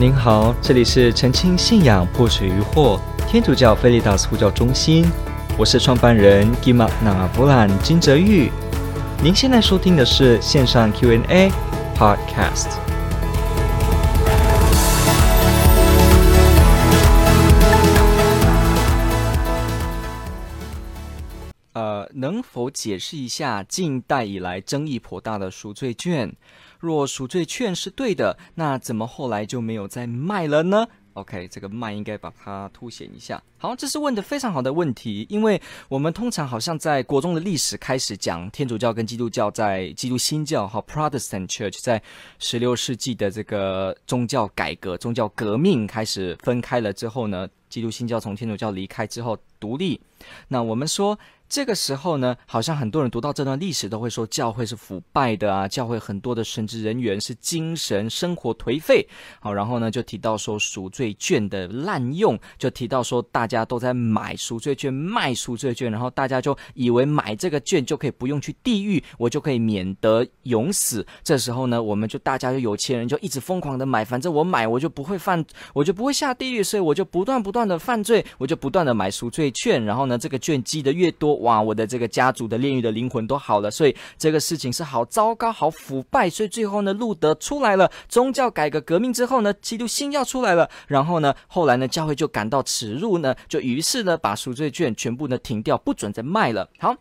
您好，这里是澄清信仰破除疑惑天主教菲利达斯呼叫中心，我是创办人吉玛纳布兰金泽玉。您现在收听的是线上 Q&A Podcast。呃，能否解释一下近代以来争议颇大的赎罪券？若赎罪券是对的，那怎么后来就没有再卖了呢？OK，这个卖应该把它凸显一下。好，这是问的非常好的问题，因为我们通常好像在国中的历史开始讲天主教跟基督教在基督新教哈 Protestant Church 在十六世纪的这个宗教改革、宗教革命开始分开了之后呢，基督新教从天主教离开之后独立，那我们说。这个时候呢，好像很多人读到这段历史都会说教会是腐败的啊，教会很多的神职人员是精神生活颓废。好，然后呢就提到说赎罪券的滥用，就提到说大家都在买赎罪券、卖赎罪券，然后大家就以为买这个券就可以不用去地狱，我就可以免得永死。这时候呢，我们就大家就有钱人就一直疯狂的买，反正我买我就不会犯，我就不会下地狱，所以我就不断不断的犯罪，我就不断的买赎罪券，然后呢这个券积的越多。哇，我的这个家族的炼狱的灵魂都好了，所以这个事情是好糟糕、好腐败。所以最后呢，路德出来了，宗教改革革命之后呢，基督新教出来了，然后呢，后来呢，教会就感到耻辱呢，就于是呢，把赎罪券全部呢停掉，不准再卖了。好，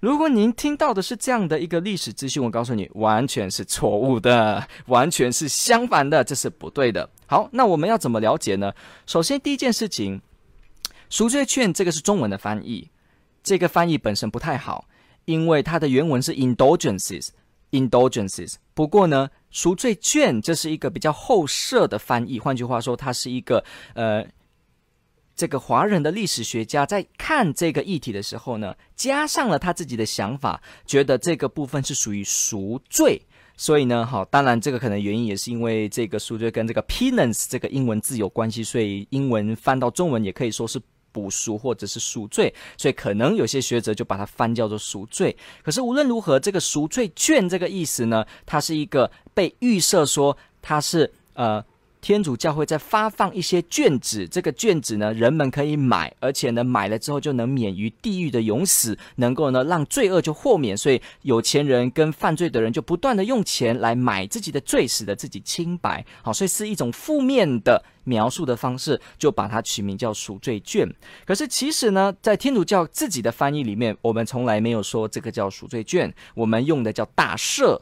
如果您听到的是这样的一个历史资讯，我告诉你，完全是错误的，完全是相反的，这是不对的。好，那我们要怎么了解呢？首先，第一件事情，赎罪券这个是中文的翻译。这个翻译本身不太好，因为它的原文是 indulgences，indulgences。不过呢，赎罪券这是一个比较后设的翻译。换句话说，它是一个呃，这个华人的历史学家在看这个议题的时候呢，加上了他自己的想法，觉得这个部分是属于赎罪。所以呢，好，当然这个可能原因也是因为这个赎罪跟这个 penance 这个英文字有关系，所以英文翻到中文也可以说是。补赎或者是赎罪，所以可能有些学者就把它翻叫做赎罪。可是无论如何，这个赎罪券这个意思呢，它是一个被预设说它是呃。天主教会在发放一些卷子，这个卷子呢，人们可以买，而且呢，买了之后就能免于地狱的永死，能够呢让罪恶就豁免，所以有钱人跟犯罪的人就不断的用钱来买自己的罪，使得自己清白。好，所以是一种负面的描述的方式，就把它取名叫赎罪券。可是其实呢，在天主教自己的翻译里面，我们从来没有说这个叫赎罪券，我们用的叫大赦。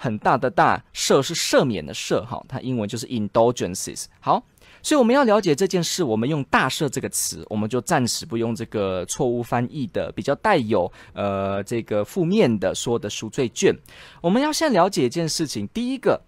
很大的大赦是赦免的赦，哈，它英文就是 indulgences。好，所以我们要了解这件事，我们用大赦这个词，我们就暂时不用这个错误翻译的比较带有呃这个负面的说的赎罪券。我们要先了解一件事情，第一个，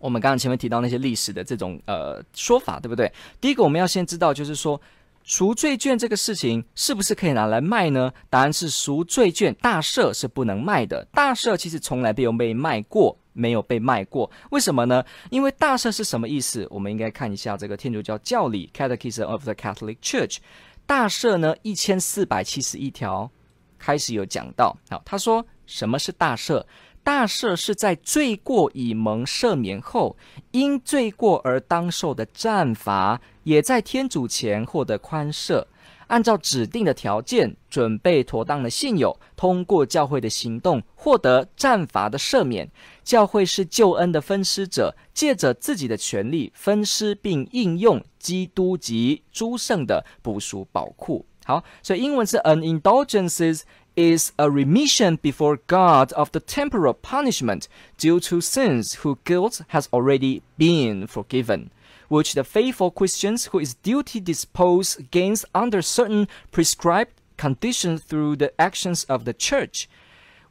我们刚刚前面提到那些历史的这种呃说法，对不对？第一个我们要先知道，就是说。赎罪券这个事情是不是可以拿来卖呢？答案是赎罪券大赦是不能卖的。大赦其实从来没有被卖过，没有被卖过。为什么呢？因为大赦是什么意思？我们应该看一下这个天主教教理 （Catechism of the Catholic Church）。大赦呢，一千四百七十一条开始有讲到。好，他说什么是大赦？大赦是在罪过已蒙赦免后，因罪过而当受的战罚，也在天主前获得宽赦。按照指定的条件，准备妥当的信友，通过教会的行动，获得战罚的赦免。教会是救恩的分施者，借着自己的权力分施并应用基督及诸圣的补赎宝库。好，所以英文是 an indulgences。is a remission before God of the temporal punishment due to sins whose guilt has already been forgiven, which the faithful Christians who is duty disposed against under certain prescribed conditions through the actions of the church,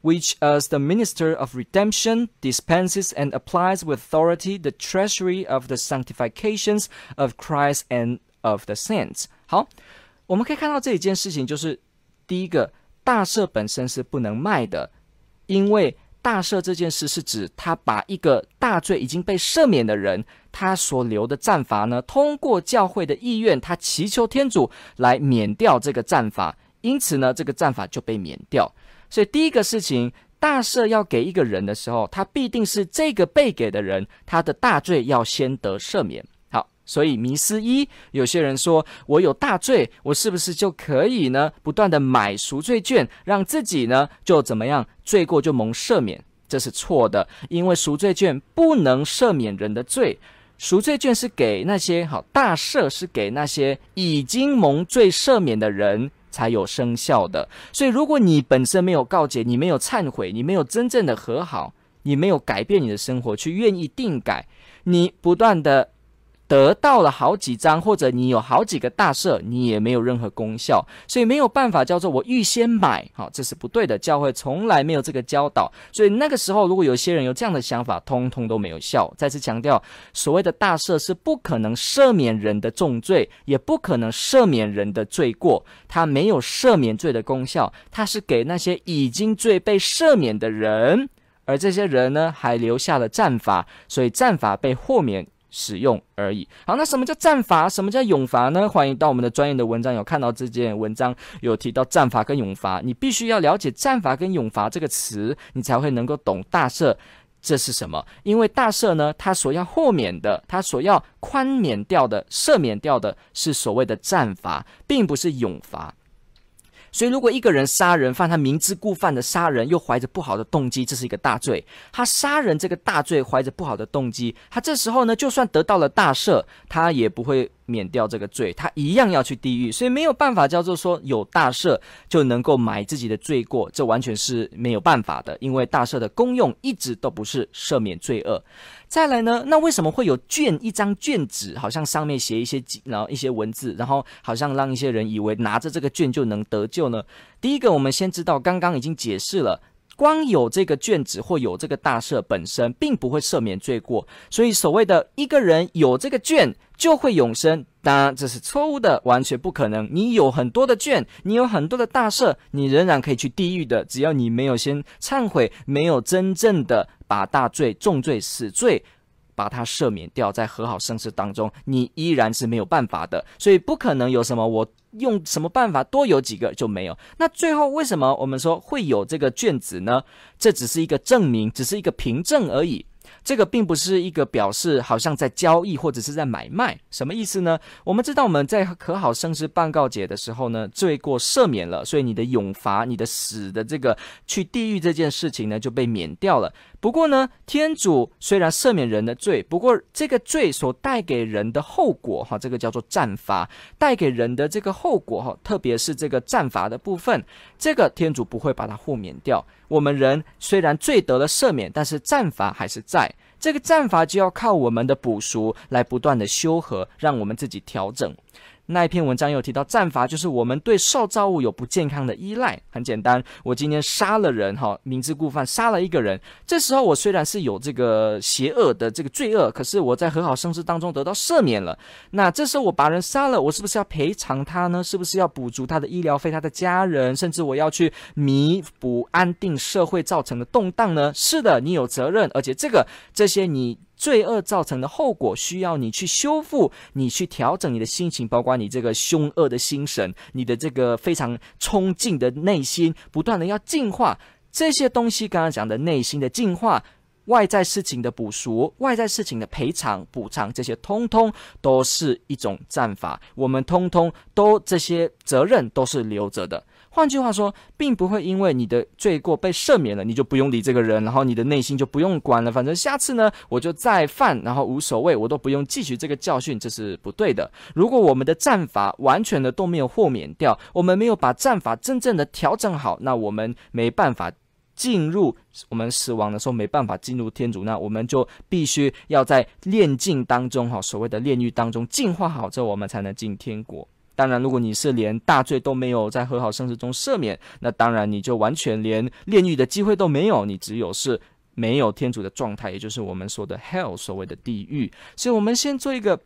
which as the minister of redemption dispenses and applies with authority the treasury of the sanctifications of Christ and of the saints. 好，我们可以看到这一件事情，就是第一个。 大赦本身是不能卖的，因为大赦这件事是指他把一个大罪已经被赦免的人，他所留的战罚呢，通过教会的意愿，他祈求天主来免掉这个战罚，因此呢，这个战罚就被免掉。所以第一个事情，大赦要给一个人的时候，他必定是这个被给的人，他的大罪要先得赦免。所以迷思一，有些人说我有大罪，我是不是就可以呢？不断的买赎罪券，让自己呢就怎么样，罪过就蒙赦免？这是错的，因为赎罪券不能赦免人的罪，赎罪券是给那些好，大赦是给那些已经蒙罪赦免的人。才有生效的，所以如果你本身没有告解，你没有忏悔，你没有真正的和好，你没有改变你的生活，去愿意定改，你不断的。得到了好几张，或者你有好几个大赦，你也没有任何功效，所以没有办法叫做我预先买，好，这是不对的。教会从来没有这个教导，所以那个时候如果有些人有这样的想法，通通都没有效。再次强调，所谓的大赦是不可能赦免人的重罪，也不可能赦免人的罪过，它没有赦免罪的功效，它是给那些已经罪被赦免的人，而这些人呢，还留下了战法，所以战法被豁免。使用而已。好，那什么叫战罚？什么叫永罚呢？欢迎到我们的专业的文章，有看到这件文章有提到战罚跟永罚。你必须要了解战罚跟永罚这个词，你才会能够懂大赦这是什么。因为大赦呢，它所要豁免的，它所要宽免掉的、赦免掉的是所谓的战罚，并不是永罚。所以，如果一个人杀人犯，他明知故犯的杀人，又怀着不好的动机，这是一个大罪。他杀人这个大罪，怀着不好的动机，他这时候呢，就算得到了大赦，他也不会。免掉这个罪，他一样要去地狱，所以没有办法叫做说有大赦就能够买自己的罪过，这完全是没有办法的，因为大赦的功用一直都不是赦免罪恶。再来呢，那为什么会有卷一张卷纸，好像上面写一些然后一些文字，然后好像让一些人以为拿着这个卷就能得救呢？第一个，我们先知道，刚刚已经解释了。光有这个卷子或有这个大赦本身，并不会赦免罪过。所以所谓的一个人有这个卷就会永生，当然这是错误的，完全不可能。你有很多的卷，你有很多的大赦，你仍然可以去地狱的。只要你没有先忏悔，没有真正的把大罪、重罪、死罪。把它赦免掉，在和好圣事当中，你依然是没有办法的，所以不可能有什么我用什么办法多有几个就没有。那最后为什么我们说会有这个卷子呢？这只是一个证明，只是一个凭证而已。这个并不是一个表示，好像在交易或者是在买卖，什么意思呢？我们知道我们在和好生事办告解的时候呢，罪过赦免了，所以你的永罚、你的死的这个去地狱这件事情呢就被免掉了。不过呢，天主虽然赦免人的罪，不过这个罪所带给人的后果，哈，这个叫做战罚，带给人的这个后果，哈，特别是这个战罚的部分，这个天主不会把它豁免掉。我们人虽然罪得了赦免，但是战罚还是在。这个战法就要靠我们的补赎来不断的修和，让我们自己调整。那一篇文章有提到战罚，就是我们对受造物有不健康的依赖。很简单，我今天杀了人，哈，明知故犯，杀了一个人。这时候我虽然是有这个邪恶的这个罪恶，可是我在和好生事当中得到赦免了。那这时候我把人杀了，我是不是要赔偿他呢？是不是要补足他的医疗费、他的家人，甚至我要去弥补安定社会造成的动荡呢？是的，你有责任，而且这个这些你。罪恶造成的后果需要你去修复，你去调整你的心情，包括你这个凶恶的心神，你的这个非常冲劲的内心，不断的要净化这些东西。刚刚讲的内心的净化，外在事情的补赎，外在事情的赔偿补偿，这些通通都是一种战法。我们通通都这些责任都是留着的。换句话说，并不会因为你的罪过被赦免了，你就不用理这个人，然后你的内心就不用管了。反正下次呢，我就再犯，然后无所谓，我都不用汲取这个教训，这是不对的。如果我们的战法完全的都没有豁免掉，我们没有把战法真正的调整好，那我们没办法进入我们死亡的时候没办法进入天主，那我们就必须要在炼境当中，哈，所谓的炼狱当中净化好之后，我们才能进天国。当然，如果你是连大罪都没有在和好圣事中赦免，那当然你就完全连炼狱的机会都没有，你只有是没有天主的状态，也就是我们说的 hell，所谓的地狱。所以，我们先做一个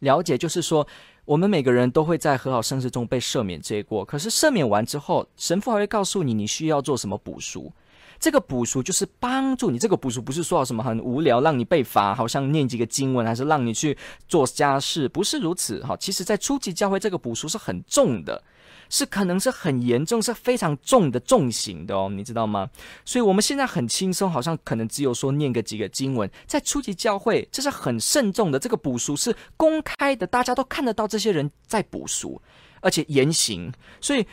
了解，就是说，我们每个人都会在和好圣事中被赦免罪过，可是赦免完之后，神父还会告诉你，你需要做什么补赎。这个补赎就是帮助你。这个补赎不是说什么很无聊，让你被罚，好像念几个经文，还是让你去做家事，不是如此。哈，其实，在初级教会，这个补赎是很重的。是可能是很严重，是非常重的重刑的哦，你知道吗？所以我们现在很轻松，好像可能只有说念个几个经文，在初级教会，这是很慎重的，这个补赎是公开的，大家都看得到这些人在补赎，而且严刑，所以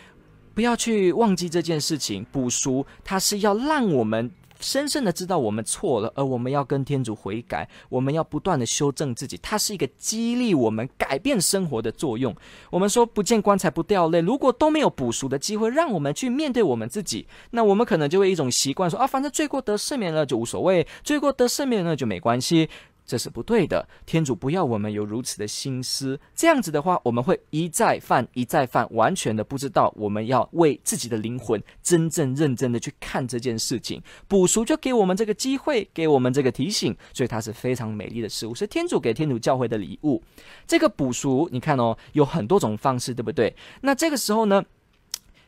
不要去忘记这件事情，补赎它是要让我们。深深的知道我们错了，而我们要跟天主悔改，我们要不断的修正自己，它是一个激励我们改变生活的作用。我们说不见棺材不掉泪，如果都没有补赎的机会，让我们去面对我们自己，那我们可能就会一种习惯说啊，反正罪过得赦免了就无所谓，罪过得赦免了就没关系。这是不对的，天主不要我们有如此的心思。这样子的话，我们会一再犯，一再犯，完全的不知道我们要为自己的灵魂真正认真的去看这件事情。补赎就给我们这个机会，给我们这个提醒，所以它是非常美丽的事物，是天主给天主教会的礼物。这个补赎，你看哦，有很多种方式，对不对？那这个时候呢，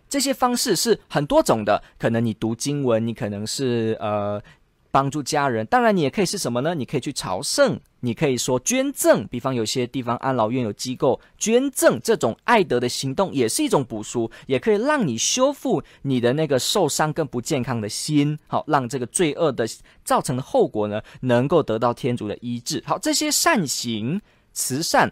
这些方式是很多种的，可能你读经文，你可能是呃。帮助家人，当然你也可以是什么呢？你可以去朝圣，你可以说捐赠，比方有些地方安老院有机构捐赠，这种爱德的行动也是一种补赎，也可以让你修复你的那个受伤跟不健康的心，好，让这个罪恶的造成的后果呢，能够得到天主的医治。好，这些善行慈善。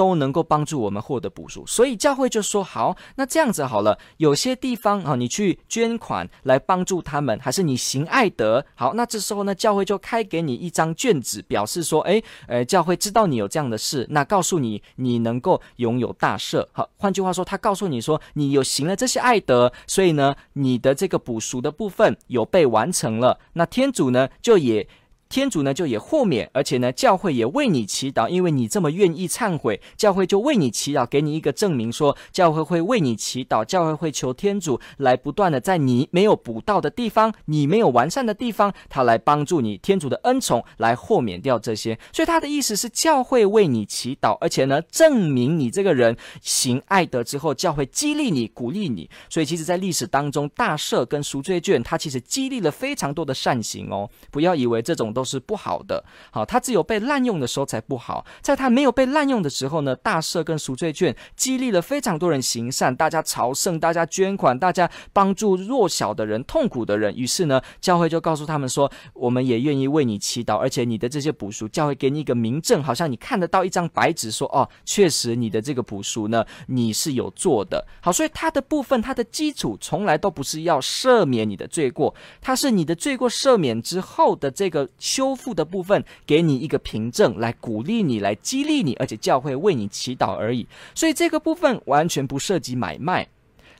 都能够帮助我们获得补赎，所以教会就说好，那这样子好了，有些地方啊，你去捐款来帮助他们，还是你行爱德，好，那这时候呢，教会就开给你一张卷子，表示说，诶，呃，教会知道你有这样的事，那告诉你你能够拥有大赦。好，换句话说，他告诉你说，你有行了这些爱德，所以呢，你的这个补赎的部分有被完成了，那天主呢就也。天主呢就也豁免，而且呢教会也为你祈祷，因为你这么愿意忏悔，教会就为你祈祷，给你一个证明说，教会会为你祈祷，教会会求天主来不断的在你没有补到的地方，你没有完善的地方，他来帮助你，天主的恩宠来豁免掉这些。所以他的意思是教会为你祈祷，而且呢证明你这个人行爱德之后，教会激励你、鼓励你。所以其实在历史当中，大赦跟赎罪券，它其实激励了非常多的善行哦，不要以为这种都都是不好的，好，它只有被滥用的时候才不好。在它没有被滥用的时候呢，大赦跟赎罪券激励了非常多人行善，大家朝圣，大家捐款，大家帮助弱小的人、痛苦的人。于是呢，教会就告诉他们说，我们也愿意为你祈祷，而且你的这些补赎，教会给你一个明证，好像你看得到一张白纸，说哦，确实你的这个补赎呢，你是有做的。好，所以它的部分，它的基础从来都不是要赦免你的罪过，它是你的罪过赦免之后的这个。修复的部分，给你一个凭证来鼓励你，来激励你，而且教会为你祈祷而已。所以这个部分完全不涉及买卖，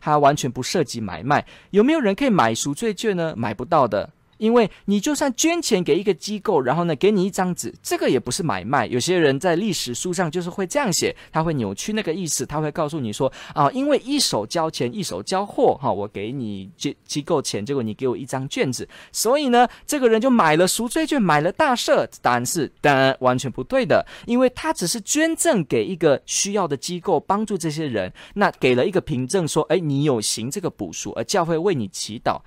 它完全不涉及买卖。有没有人可以买赎罪券呢？买不到的。因为你就算捐钱给一个机构，然后呢，给你一张纸，这个也不是买卖。有些人在历史书上就是会这样写，他会扭曲那个意思，他会告诉你说啊，因为一手交钱一手交货，哈，我给你机机构钱，结果你给我一张卷子，所以呢，这个人就买了赎罪券，买了大赦。答案是当然完全不对的，因为他只是捐赠给一个需要的机构，帮助这些人，那给了一个凭证说，哎，你有行这个补赎，而教会为你祈祷。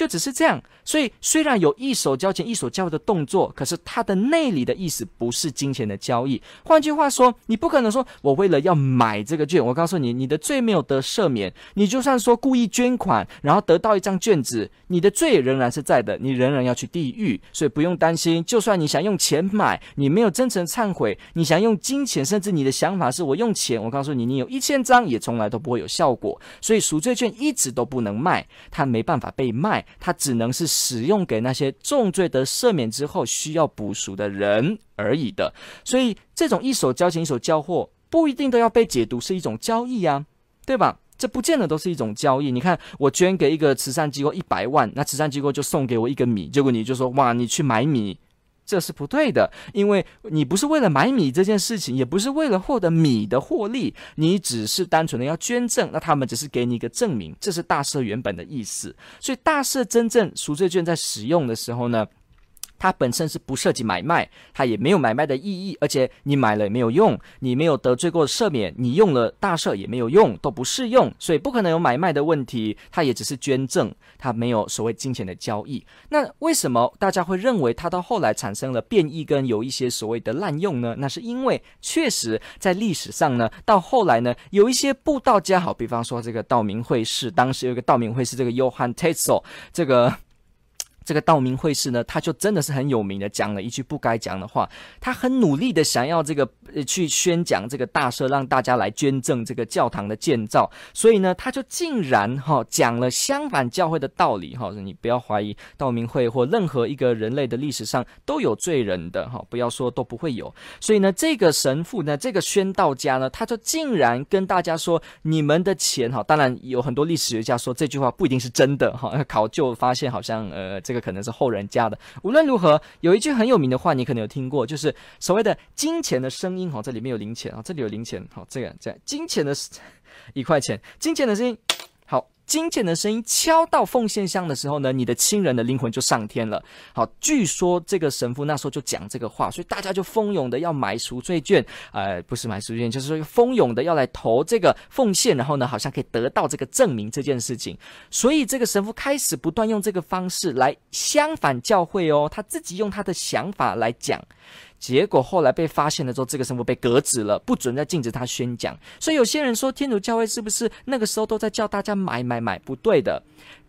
就只是这样，所以虽然有一手交钱一手交的动作，可是它的内里的意思不是金钱的交易。换句话说，你不可能说我为了要买这个券，我告诉你，你的罪没有得赦免。你就算说故意捐款，然后得到一张卷子，你的罪仍然是在的，你仍然要去地狱。所以不用担心，就算你想用钱买，你没有真诚忏悔，你想用金钱，甚至你的想法是我用钱，我告诉你，你有一千张也从来都不会有效果。所以赎罪券一直都不能卖，它没办法被卖。它只能是使用给那些重罪得赦免之后需要补赎的人而已的，所以这种一手交钱一手交货不一定都要被解读是一种交易呀，对吧？这不见得都是一种交易。你看，我捐给一个慈善机构一百万，那慈善机构就送给我一个米，结果你就说哇，你去买米。这是不对的，因为你不是为了买米这件事情，也不是为了获得米的获利，你只是单纯的要捐赠，那他们只是给你一个证明，这是大赦原本的意思。所以大赦真正赎罪券在使用的时候呢，它本身是不涉及买卖，它也没有买卖的意义，而且你买了也没有用，你没有得罪过赦免，你用了大赦也没有用，都不适用，所以不可能有买卖的问题。它也只是捐赠，它没有所谓金钱的交易。那为什么大家会认为它到后来产生了变异跟有一些所谓的滥用呢？那是因为确实在历史上呢，到后来呢，有一些布道家，好，比方说这个道明会士，当时有一个道明会士，这个 Johann Tetzel，这个。这个道明会士呢，他就真的是很有名的，讲了一句不该讲的话。他很努力的想要这个呃去宣讲这个大赦，让大家来捐赠这个教堂的建造。所以呢，他就竟然哈、讲了相反教会的道理哈、你不要怀疑道明会或任何一个人类的历史上都有罪人的哈、不要说都不会有。所以呢，这个神父呢，这个宣道家呢，他就竟然跟大家说：你们的钱哈、当然有很多历史学家说这句话不一定是真的哈、考究发现好像呃这个。可能是后人加的。无论如何，有一句很有名的话，你可能有听过，就是所谓的“金钱的声音”。哈，这里面有零钱啊，这里有零钱。好，这个这样，金钱的一块钱，金钱的声音。金钱的声音敲到奉献箱的时候呢，你的亲人的灵魂就上天了。好，据说这个神父那时候就讲这个话，所以大家就蜂拥的要买赎罪券，呃，不是买赎罪券，就是说蜂拥的要来投这个奉献，然后呢，好像可以得到这个证明这件事情。所以这个神父开始不断用这个方式来相反教会哦，他自己用他的想法来讲。结果后来被发现了之后，这个神父被革职了，不准再禁止他宣讲。所以有些人说，天主教会是不是那个时候都在叫大家买买买？不对的，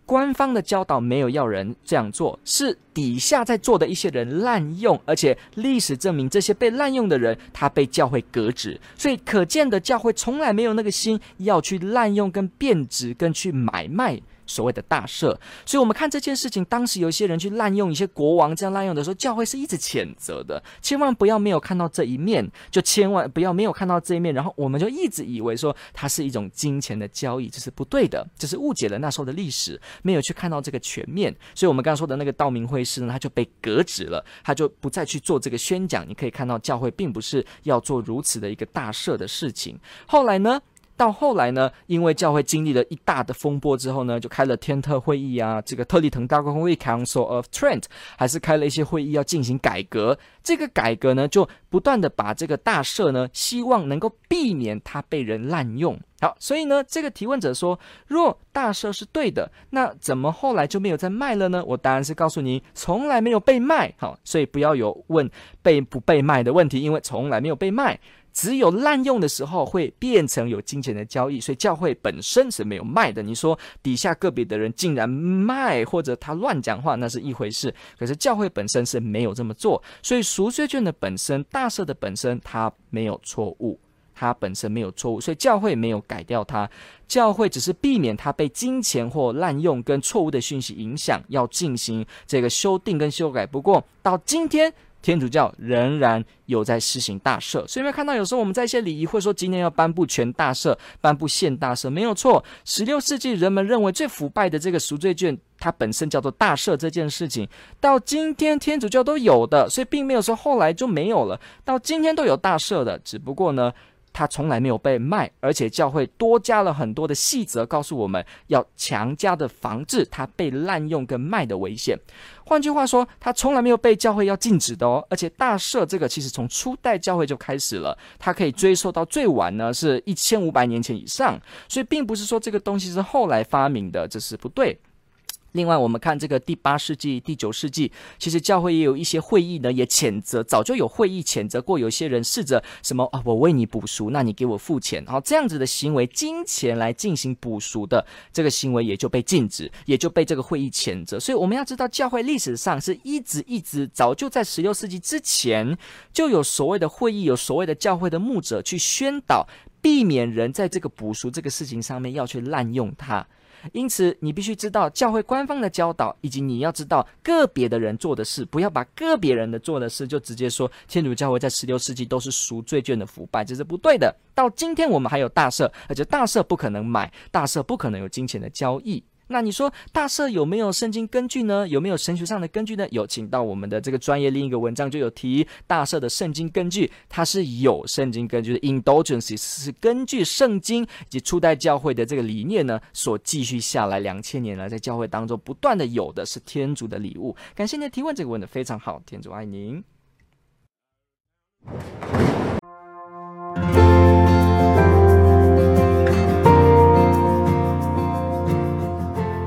官方的教导没有要人这样做，是底下在做的一些人滥用，而且历史证明这些被滥用的人，他被教会革职。所以可见的教会从来没有那个心要去滥用、跟变质、跟去买卖。所谓的大赦，所以我们看这件事情，当时有一些人去滥用一些国王这样滥用的时候，教会是一直谴责的。千万不要没有看到这一面，就千万不要没有看到这一面，然后我们就一直以为说它是一种金钱的交易，这是不对的，这是误解了那时候的历史，没有去看到这个全面。所以，我们刚刚说的那个道明会士呢，他就被革职了，他就不再去做这个宣讲。你可以看到，教会并不是要做如此的一个大赦的事情。后来呢？到后来呢，因为教会经历了一大的风波之后呢，就开了天特会议啊，这个特立腾大公会 Council of Trent，还是开了一些会议要进行改革。这个改革呢，就不断的把这个大赦呢，希望能够避免它被人滥用。好，所以呢，这个提问者说，若大赦是对的，那怎么后来就没有再卖了呢？我答案是告诉你，从来没有被卖。好，所以不要有问被不被卖的问题，因为从来没有被卖。只有滥用的时候会变成有金钱的交易，所以教会本身是没有卖的。你说底下个别的人竟然卖，或者他乱讲话，那是一回事。可是教会本身是没有这么做，所以赎罪券的本身、大赦的本身，它没有错误，它本身没有错误，所以教会没有改掉它。教会只是避免它被金钱或滥用跟错误的讯息影响，要进行这个修订跟修改。不过到今天。天主教仍然有在施行大赦，所以没有看到有时候我们在一些礼仪会说今天要颁布全大赦，颁布现大赦，没有错。十六世纪人们认为最腐败的这个赎罪券，它本身叫做大赦这件事情，到今天天主教都有的，所以并没有说后来就没有了，到今天都有大赦的，只不过呢。它从来没有被卖，而且教会多加了很多的细则，告诉我们要强加的防治它被滥用跟卖的危险。换句话说，它从来没有被教会要禁止的哦。而且大赦这个其实从初代教会就开始了，它可以追溯到最晚呢是一千五百年前以上，所以并不是说这个东西是后来发明的，这是不对。另外，我们看这个第八世纪、第九世纪，其实教会也有一些会议呢，也谴责，早就有会议谴责过，有些人试着什么啊，我为你补赎，那你给我付钱，好，这样子的行为，金钱来进行补赎的这个行为也就被禁止，也就被这个会议谴责。所以我们要知道，教会历史上是一直一直，早就在十六世纪之前就有所谓的会议，有所谓的教会的牧者去宣导，避免人在这个补赎这个事情上面要去滥用它。因此，你必须知道教会官方的教导，以及你要知道个别的人做的事，不要把个别人的做的事就直接说天主教会在十六世纪都是赎罪券的腐败，这是不对的。到今天我们还有大赦，而且大赦不可能买，大赦不可能有金钱的交易。那你说大赦有没有圣经根据呢？有没有神学上的根据呢？有，请到我们的这个专业另一个文章就有提大赦的圣经根据，它是有圣经根据的。indulgence 是根据圣经以及初代教会的这个理念呢所继续下来两千年来在教会当中不断的有的是天主的礼物。感谢您的提问，这个问得非常好，天主爱您。